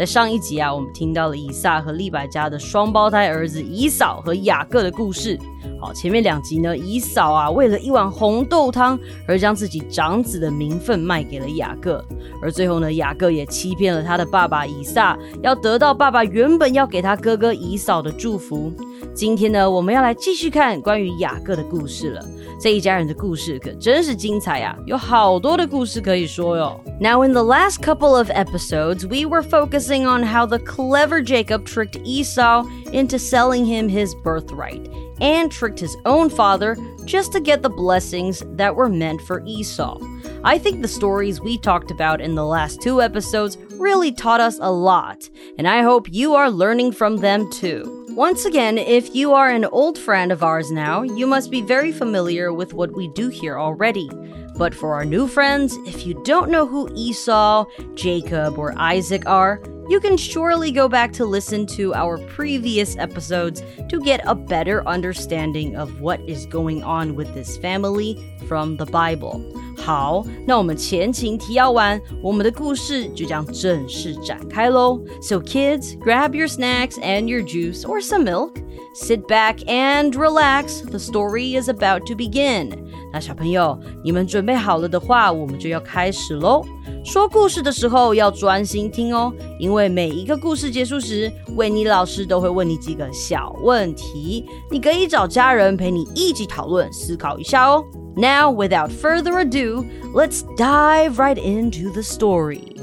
在上一集啊，我们听到了以撒和利百加的双胞胎儿子以扫和雅各的故事。好，前面两集呢，以扫啊为了一碗红豆汤而将自己长子的名分卖给了雅各，而最后呢，雅各也欺骗了他的爸爸以撒，要得到爸爸原本要给他哥哥以扫的祝福。今天呢，我们要来继续看关于雅各的故事了。这一家人的故事可真是精彩呀，有好多的故事可以说哟。Now in the last couple of episodes, we were focusing on how the clever Jacob tricked Esau into selling him his birthright and tricked his own father just to get the blessings that were meant for Esau. I think the stories we talked about in the last two episodes really taught us a lot, and I hope you are learning from them too. Once again, if you are an old friend of ours now, you must be very familiar with what we do here already. But for our new friends, if you don't know who Esau, Jacob, or Isaac are, you can surely go back to listen to our previous episodes to get a better understanding of what is going on with this family from the Bible. 好，那我们前情提要完，我们的故事就将正式展开喽。So kids, grab your snacks and your juice or some milk. Sit back and relax. The story is about to begin. 那小朋友，你们准备好了的话，我们就要开始喽。说故事的时候要专心听哦，因为每一个故事结束时，维尼老师都会问你几个小问题，你可以找家人陪你一起讨论、思考一下哦。Now, without further ado, let's dive right into the story.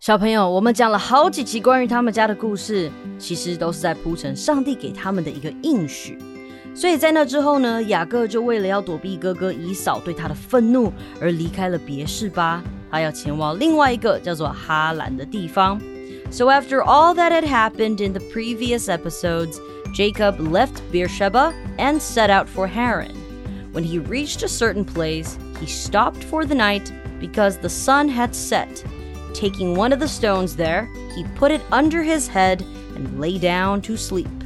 小朋友，我们讲了好几期关于他们家的故事，其实都是在铺陈上帝给他们的一个应许。所以在那之后呢，雅各就为了要躲避哥哥以扫对他的愤怒，而离开了别是巴，他要前往另外一个叫做哈兰的地方。So after all that had happened in the previous episodes, Jacob left Beersheba and set out for Haran. When he reached a certain place, he stopped for the night because the sun had set. Taking one of the stones there, he put it under his head and lay down to sleep.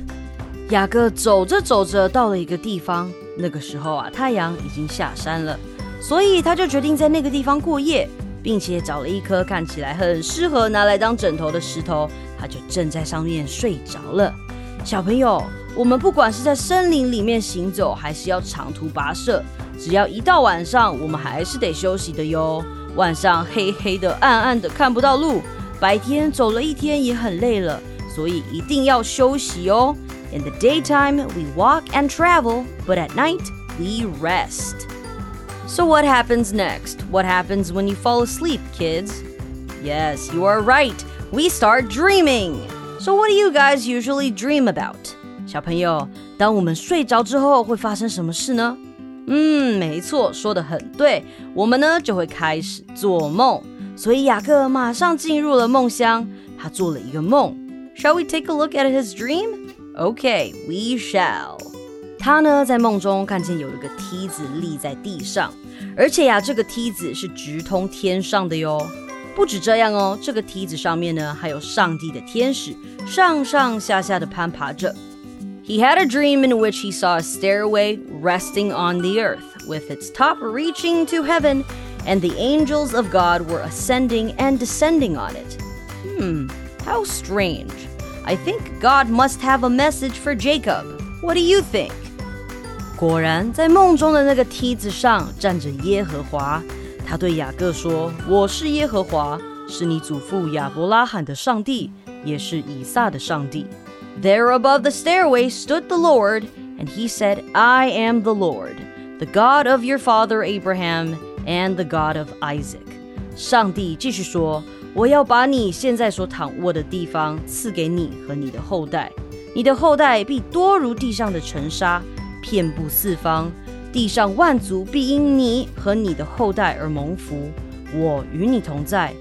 雅各走着走着到了一个地方，那个时候啊，太阳已经下山了，所以他就决定在那个地方过夜，并且找了一颗看起来很适合拿来当枕头的石头，他就正在上面睡着了。小朋友，我们不管是在森林里面行走，还是要长途跋涉，只要一到晚上，我们还是得休息的哟。晚上黑黑的、暗暗的，看不到路；白天走了一天也很累了，所以一定要休息哦。In the daytime, we walk and travel, but at night, we rest. So, what happens next? What happens when you fall asleep, kids? Yes, you are right. We start dreaming. So what do you guys usually dream about？小朋友，当我们睡着之后会发生什么事呢？嗯，没错，说的很对。我们呢就会开始做梦。所以雅各马上进入了梦乡，他做了一个梦。Shall we take a look at his dream? Okay, we shall. 他呢在梦中看见有一个梯子立在地上，而且呀，这个梯子是直通天上的哟。不止这样哦，这个梯子上面呢还有上帝的天使上上下下的攀爬着。He had a dream in which he saw a stairway resting on the earth, with its top reaching to heaven, and the angels of God were ascending and descending on it. Hmm, how strange. I think God must have a message for Jacob. What do you think? 果然，在梦中的那个梯子上站着耶和华。他对雅各说：“我是耶和华，是你祖父亚伯拉罕的上帝，也是以撒的上帝。” There above the stairway stood the Lord, and he said, I am the Lord, the God of your father Abraham and the God of Isaac. 上帝继续说：“ 我要把你现在所躺卧的地方赐给你和你的后代，你的后代必多如地上的尘沙，遍布四方。”地上万族必因你和你的后代而蒙福。我与你同在，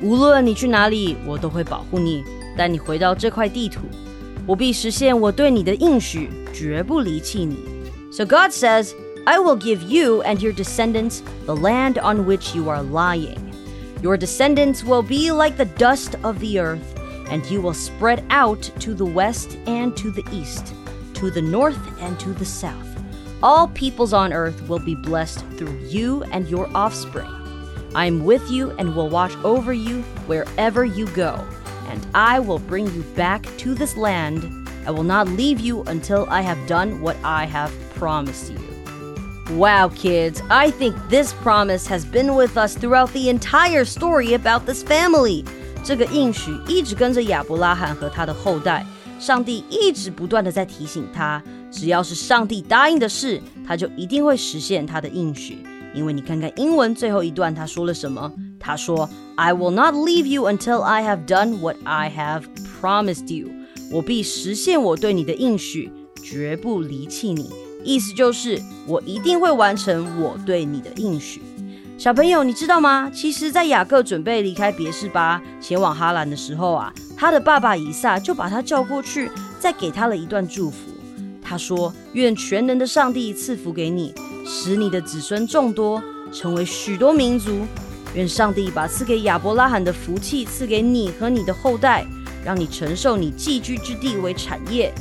无论你去哪里，我都会保护你，带你回到这块地图。我必实现我对你的应许，绝不离弃你。So God says, I will give you and your descendants the land on which you are lying. Your descendants will be like the dust of the earth, and you will spread out to the west and to the east, to the north and to the south. All peoples on earth will be blessed through you and your offspring. I am with you and will watch over you wherever you go, and I will bring you back to this land. I will not leave you until I have done what I have promised you. Wow, kids, I think this promise has been with us throughout the entire story about this family. 这个应许一直跟着亚伯拉罕和他的后代，上帝一直不断的在提醒他，只要是上帝答应的事，他就一定会实现他的应许。因为你看看英文最后一段，他说了什么？他说：“I will not leave you until I have done what I have promised you。”我必实现我对你的应许，绝不离弃你。 意思就是，我一定会完成我对你的应许。小朋友，你知道吗？其实，在雅各准备离开别是巴前往哈兰的时候啊，他的爸爸以撒就把他叫过去，再给他了一段祝福。他说：“愿全能的上帝赐福给你，使你的子孙众多，成为许多民族。愿上帝把赐给亚伯拉罕的福气赐给你和你的后代，让你承受你寄居之地为产业。”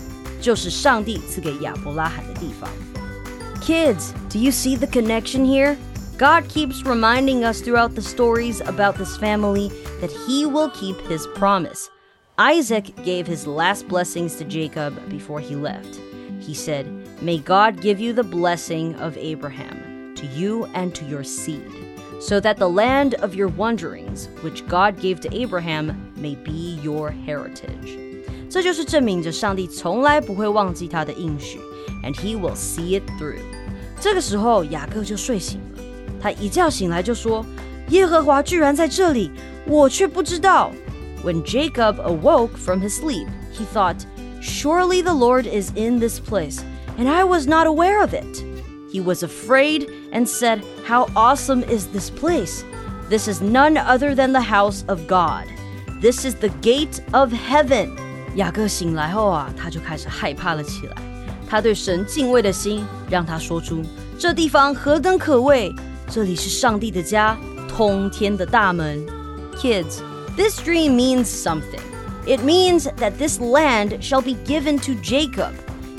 Kids, do you see the connection here? God keeps reminding us throughout the stories about this family that he will keep his promise. Isaac gave his last blessings to Jacob before he left. He said, May God give you the blessing of Abraham, to you and to your seed, so that the land of your wanderings, which God gave to Abraham, may be your heritage. 这就是证明着上帝从来不会忘记他的应许，and He will see it through。这个时候，雅各就睡醒了。他一觉醒来就说：“耶和华居然在这里，我却不知道。” When Jacob awoke from his sleep, he thought, Surely the Lord is in this place, and I was not aware of it. He was afraid and said, How awesome is this place! This is none other than the house of God. This is the gate of heaven. 雅各醒来后啊，他就开始害怕了起来。他对神敬畏的心，让他说出：“这地方何等可畏！这里是上帝的家，通天的大门。” Kids, this dream means something. It means that this land shall be given to Jacob,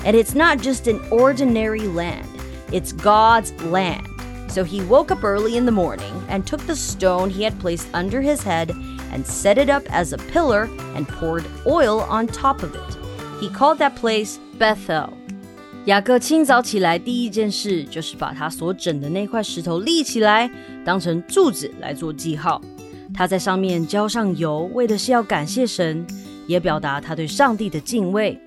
and it's not just an ordinary land. It's God's land. So he woke up early in the morning and took the stone he had placed under his head and set it up as a pillar and poured oil on top of it. He called that place Bethel. 雅各清早起来，第一件事就是把他所整的那块石头立起来，当成柱子来做记号。他在上面浇上油，为的是要感谢神，也表达他对上帝的敬畏。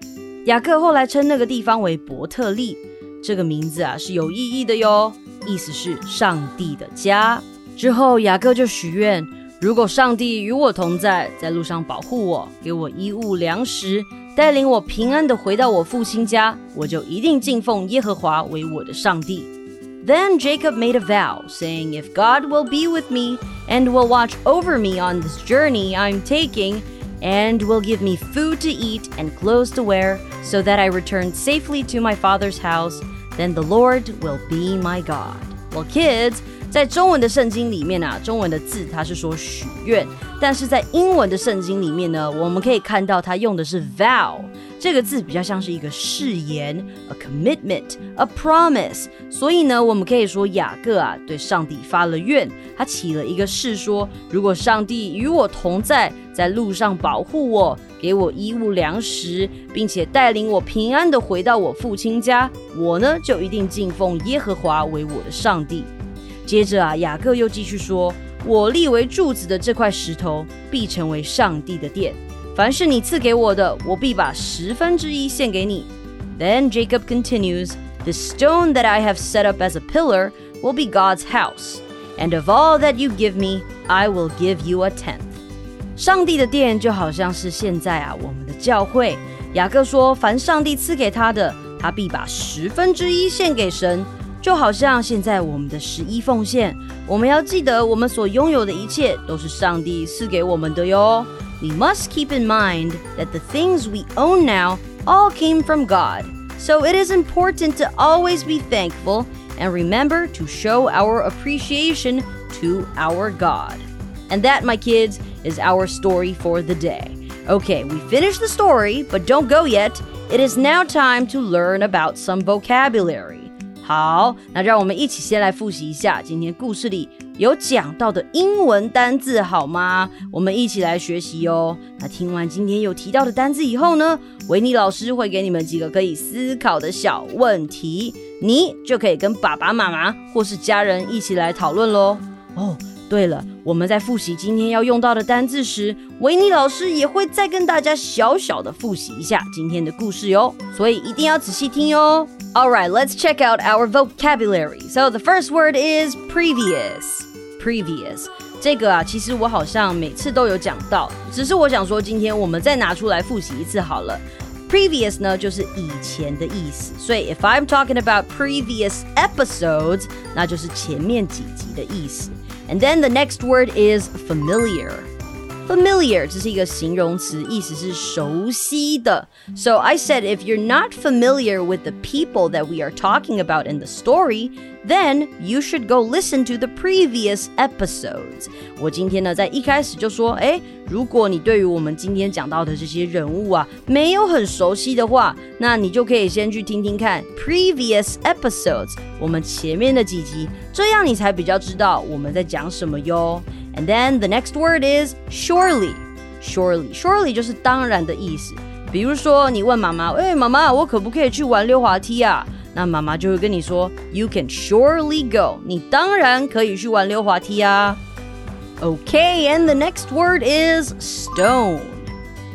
雅各后来称那个地方为伯特利，这个名字啊是有意义的哟，意思是上帝的家。之后雅各就许愿。如果上帝与我同在，在路上保护我，给我衣物粮食，带领我平安的回到我父亲家，我就一定敬奉耶和华为我的上帝。Then Jacob made a vow, saying, If God will be with me and will watch over me on this journey I'm taking, and will give me food to eat and clothes to wear, so that I return safely to my father's house, then the Lord will be my God. Well, kids, 在中文的圣经里面啊，中文的字它是说许愿，但是在英文的圣经里面呢，我们可以看到它用的是 vow 这个字，比较像是一个誓言，a commitment，a promise。所以呢，我们可以说雅各啊对上帝发了愿，他起了一个誓，说如果上帝与我同在，在路上保护我，给我衣物粮食，并且带领我平安的回到我父亲家，我呢就一定敬奉耶和华为我的上帝。接着啊，雅各又继续说：“我立为柱子的这块石头，必成为上帝的殿。凡是你赐给我的，我必把十分之一献给你。” Then Jacob continues, "The stone that I have set up as a pillar will be God's house, and of all that you give me, I will give you a tenth." 上帝的殿就好像是现在啊，我们的教会。雅各说：“凡上帝赐给他的，他必把十分之一献给神。”就好像现在我们的十一奉献，我们要记得，我们所拥有的一切都是上帝赐给我们的哟。We must keep in mind that the things we own now all came from God. So it is important to always be thankful and remember to show our appreciation to our God. And that, my kids, is our story for the day. Okay, we finished the story, but don't go yet. It is now time to learn about some vocabulary. 好，那让我们一起先来复习一下今天故事里有讲到的英文单字，好吗？我们一起来学习哦。那听完今天有提到的单字以后呢，维尼老师会给你们几个可以思考的小问题，你就可以跟爸爸妈妈或是家人一起来讨论喽。哦。对了，我们在复习今天要用到的单字时，维尼老师也会再跟大家小小的复习一下今天的故事哟，所以一定要仔细听哟。All right, let's check out our vocabulary. So the first word is previous. Previous 这个啊，其实我好像每次都有讲到，只是我想说今天我们再拿出来复习一次好了。Previous 呢就是以前的意思，所以 if I'm talking about previous episodes，那就是前面几集的意思。and then the next word is familiar. Familiar 这是一个形容词，意思是熟悉的。So I said if you're not familiar with the people that we are talking about in the story, then you should go listen to the previous episodes. 我今天呢，在一开始就说，哎，如果你对于我们今天讲到的这些人物啊，没有很熟悉的话，那你就可以先去听听看 previous episodes，我们前面的几集，这样你才比较知道我们在讲什么哟。 And then the next word is surely. Surely, surely 就是当然的意思。比如说，你问妈妈：“哎，妈妈，我可不可以去玩溜滑梯啊？”那妈妈就会跟你说：“You can surely go。”你当然可以去玩溜滑梯啊。Okay, and the next word is stone.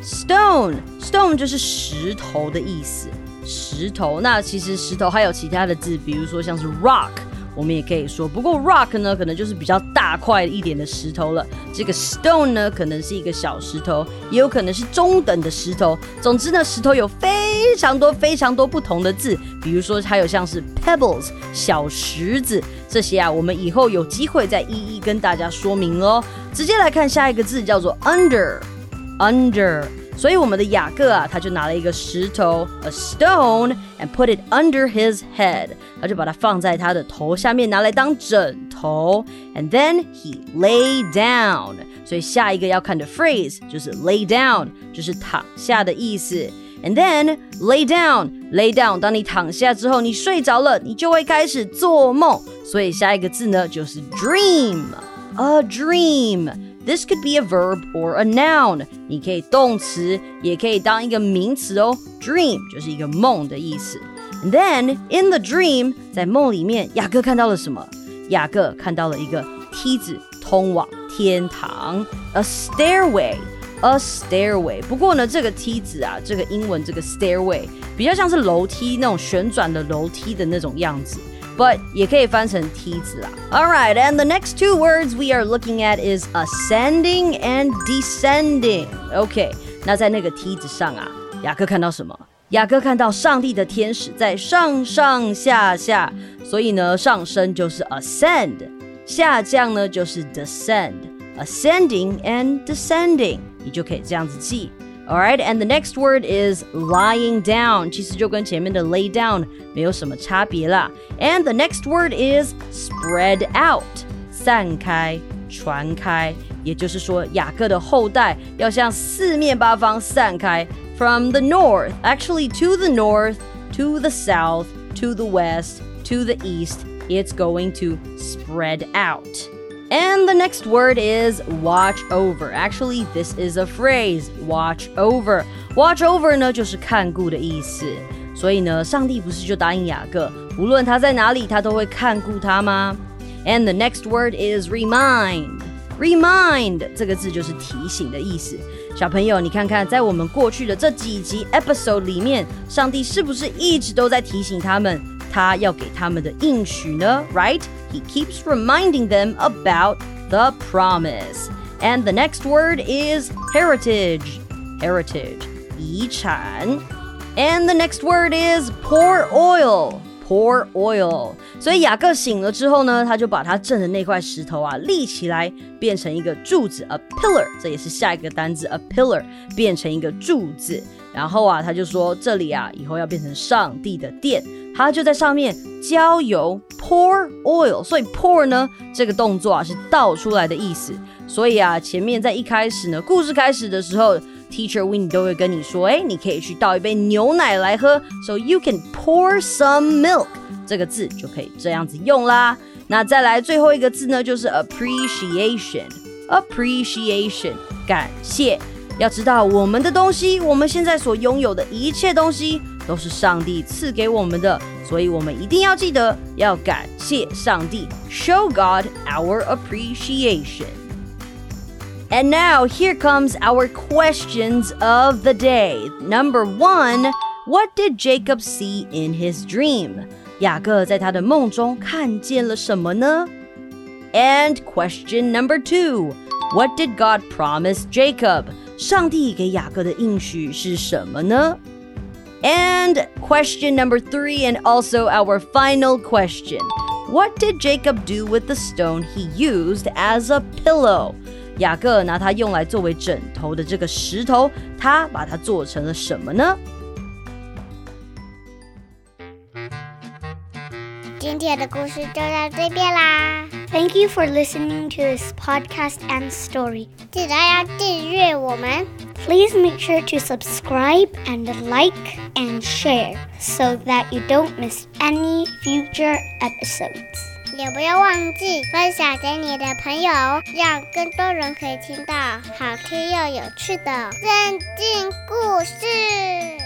Stone, stone 就是石头的意思。石头，那其实石头还有其他的字，比如说像是 rock。 我们也可以说，不过 rock 呢，可能就是比较大块一点的石头了。这个 stone 呢，可能是一个小石头，也有可能是中等的石头。总之呢，石头有非常多非常多不同的字，比如说还有像是 pebbles 小石子这些啊，我们以后有机会再一一跟大家说明哦。直接来看下一个字，叫做 under，under。所以我们的雅各啊，他就拿了一个石头，a stone，and put it under his head，他就把它放在他的头下面，拿来当枕头。And then he lay down。所以下一个要看的 phrase 就是 lay down，就是躺下的意思。And then lay down，lay down。当你躺下之后，你睡着了，你就会开始做梦。所以下一个字呢，就是 dream，a dream。 This could be a verb or a noun。你可以动词，也可以当一个名词哦。Dream 就是一个梦的意思。And then in the dream，在梦里面，雅各看到了什么？雅各看到了一个梯子通往天堂，a stairway，a stairway。不过呢，这个梯子啊，这个英文这个 stairway 比较像是楼梯那种旋转的楼梯的那种样子。 but 也可以翻成梯子啦。All right, and the next two words we are looking at is ascending and descending. OK，那在那个梯子上啊，雅各看到什么？雅各看到上帝的天使在上上下下，所以呢，上升就是 ascend，下降呢就是 descend，ascending and descending，你就可以这样子记。 All right, and the next word is lying down，其实就跟前面的 lay down 没有什么差别啦。And the next word is spread out，散开、传开，也就是说雅各的后代要向四面八方散开。From the north, actually to the north, to the south, to the west, to the east, it's going to spread out. And the next word is watch over. Actually, this is a phrase, watch over. Watch over 呢就是看顾的意思。所以呢，上帝不是就答应雅各，无论他在哪里，他都会看顾他吗？And the next word is remind. Remind 这个字就是提醒的意思。小朋友，你看看，在我们过去的这几集 episode 里面，上帝是不是一直都在提醒他们？ 他要给他们的应许呢？Right? He keeps reminding them about the promise. And the next word is heritage. Heritage, 遗产. And the next word is pour oil. Pour oil。所以雅各醒了之后呢，他就把他挣的那块石头啊立起来，变成一个柱子，a pillar。这也是下一个单字，a pillar 变成一个柱子。然后啊，他就说这里啊以后要变成上帝的殿，他就在上面浇油，pour oil。所以 pour 呢这个动作啊是倒出来的意思。所以啊，前面在一开始呢，故事开始的时候 Teacher Win 都会跟你说，哎，你可以去倒一杯牛奶来喝，so you can pour some milk。这个字就可以这样子用啦。那再来最后一个字呢，就是 appreciation，appreciation，感谢。要知道，我们的东西，我们现在所拥有的一切东西，都是上帝赐给我们的，所以我们一定要记得要感谢上帝，show God our appreciation. And now here comes our questions of the day. Number one, what did Jacob see in his dream? 雅各在他的梦中看见了什么呢？And question number two, what did God promise Jacob? 上帝给雅各的应许是什么呢？And question number three, and also our final question What did Jacob do with the stone he used as a pillow? 雅各拿它用来作为枕头的这个石头，他把它做成了什么呢？今天的故事就到这边啦。Thank you for listening to this podcast and story. 记得要订阅我们。Please make sure to subscribe and like and share so that you don't miss any future episodes. 也不要忘记分享给你的朋友，让更多人可以听到好听又有趣的圣经故事。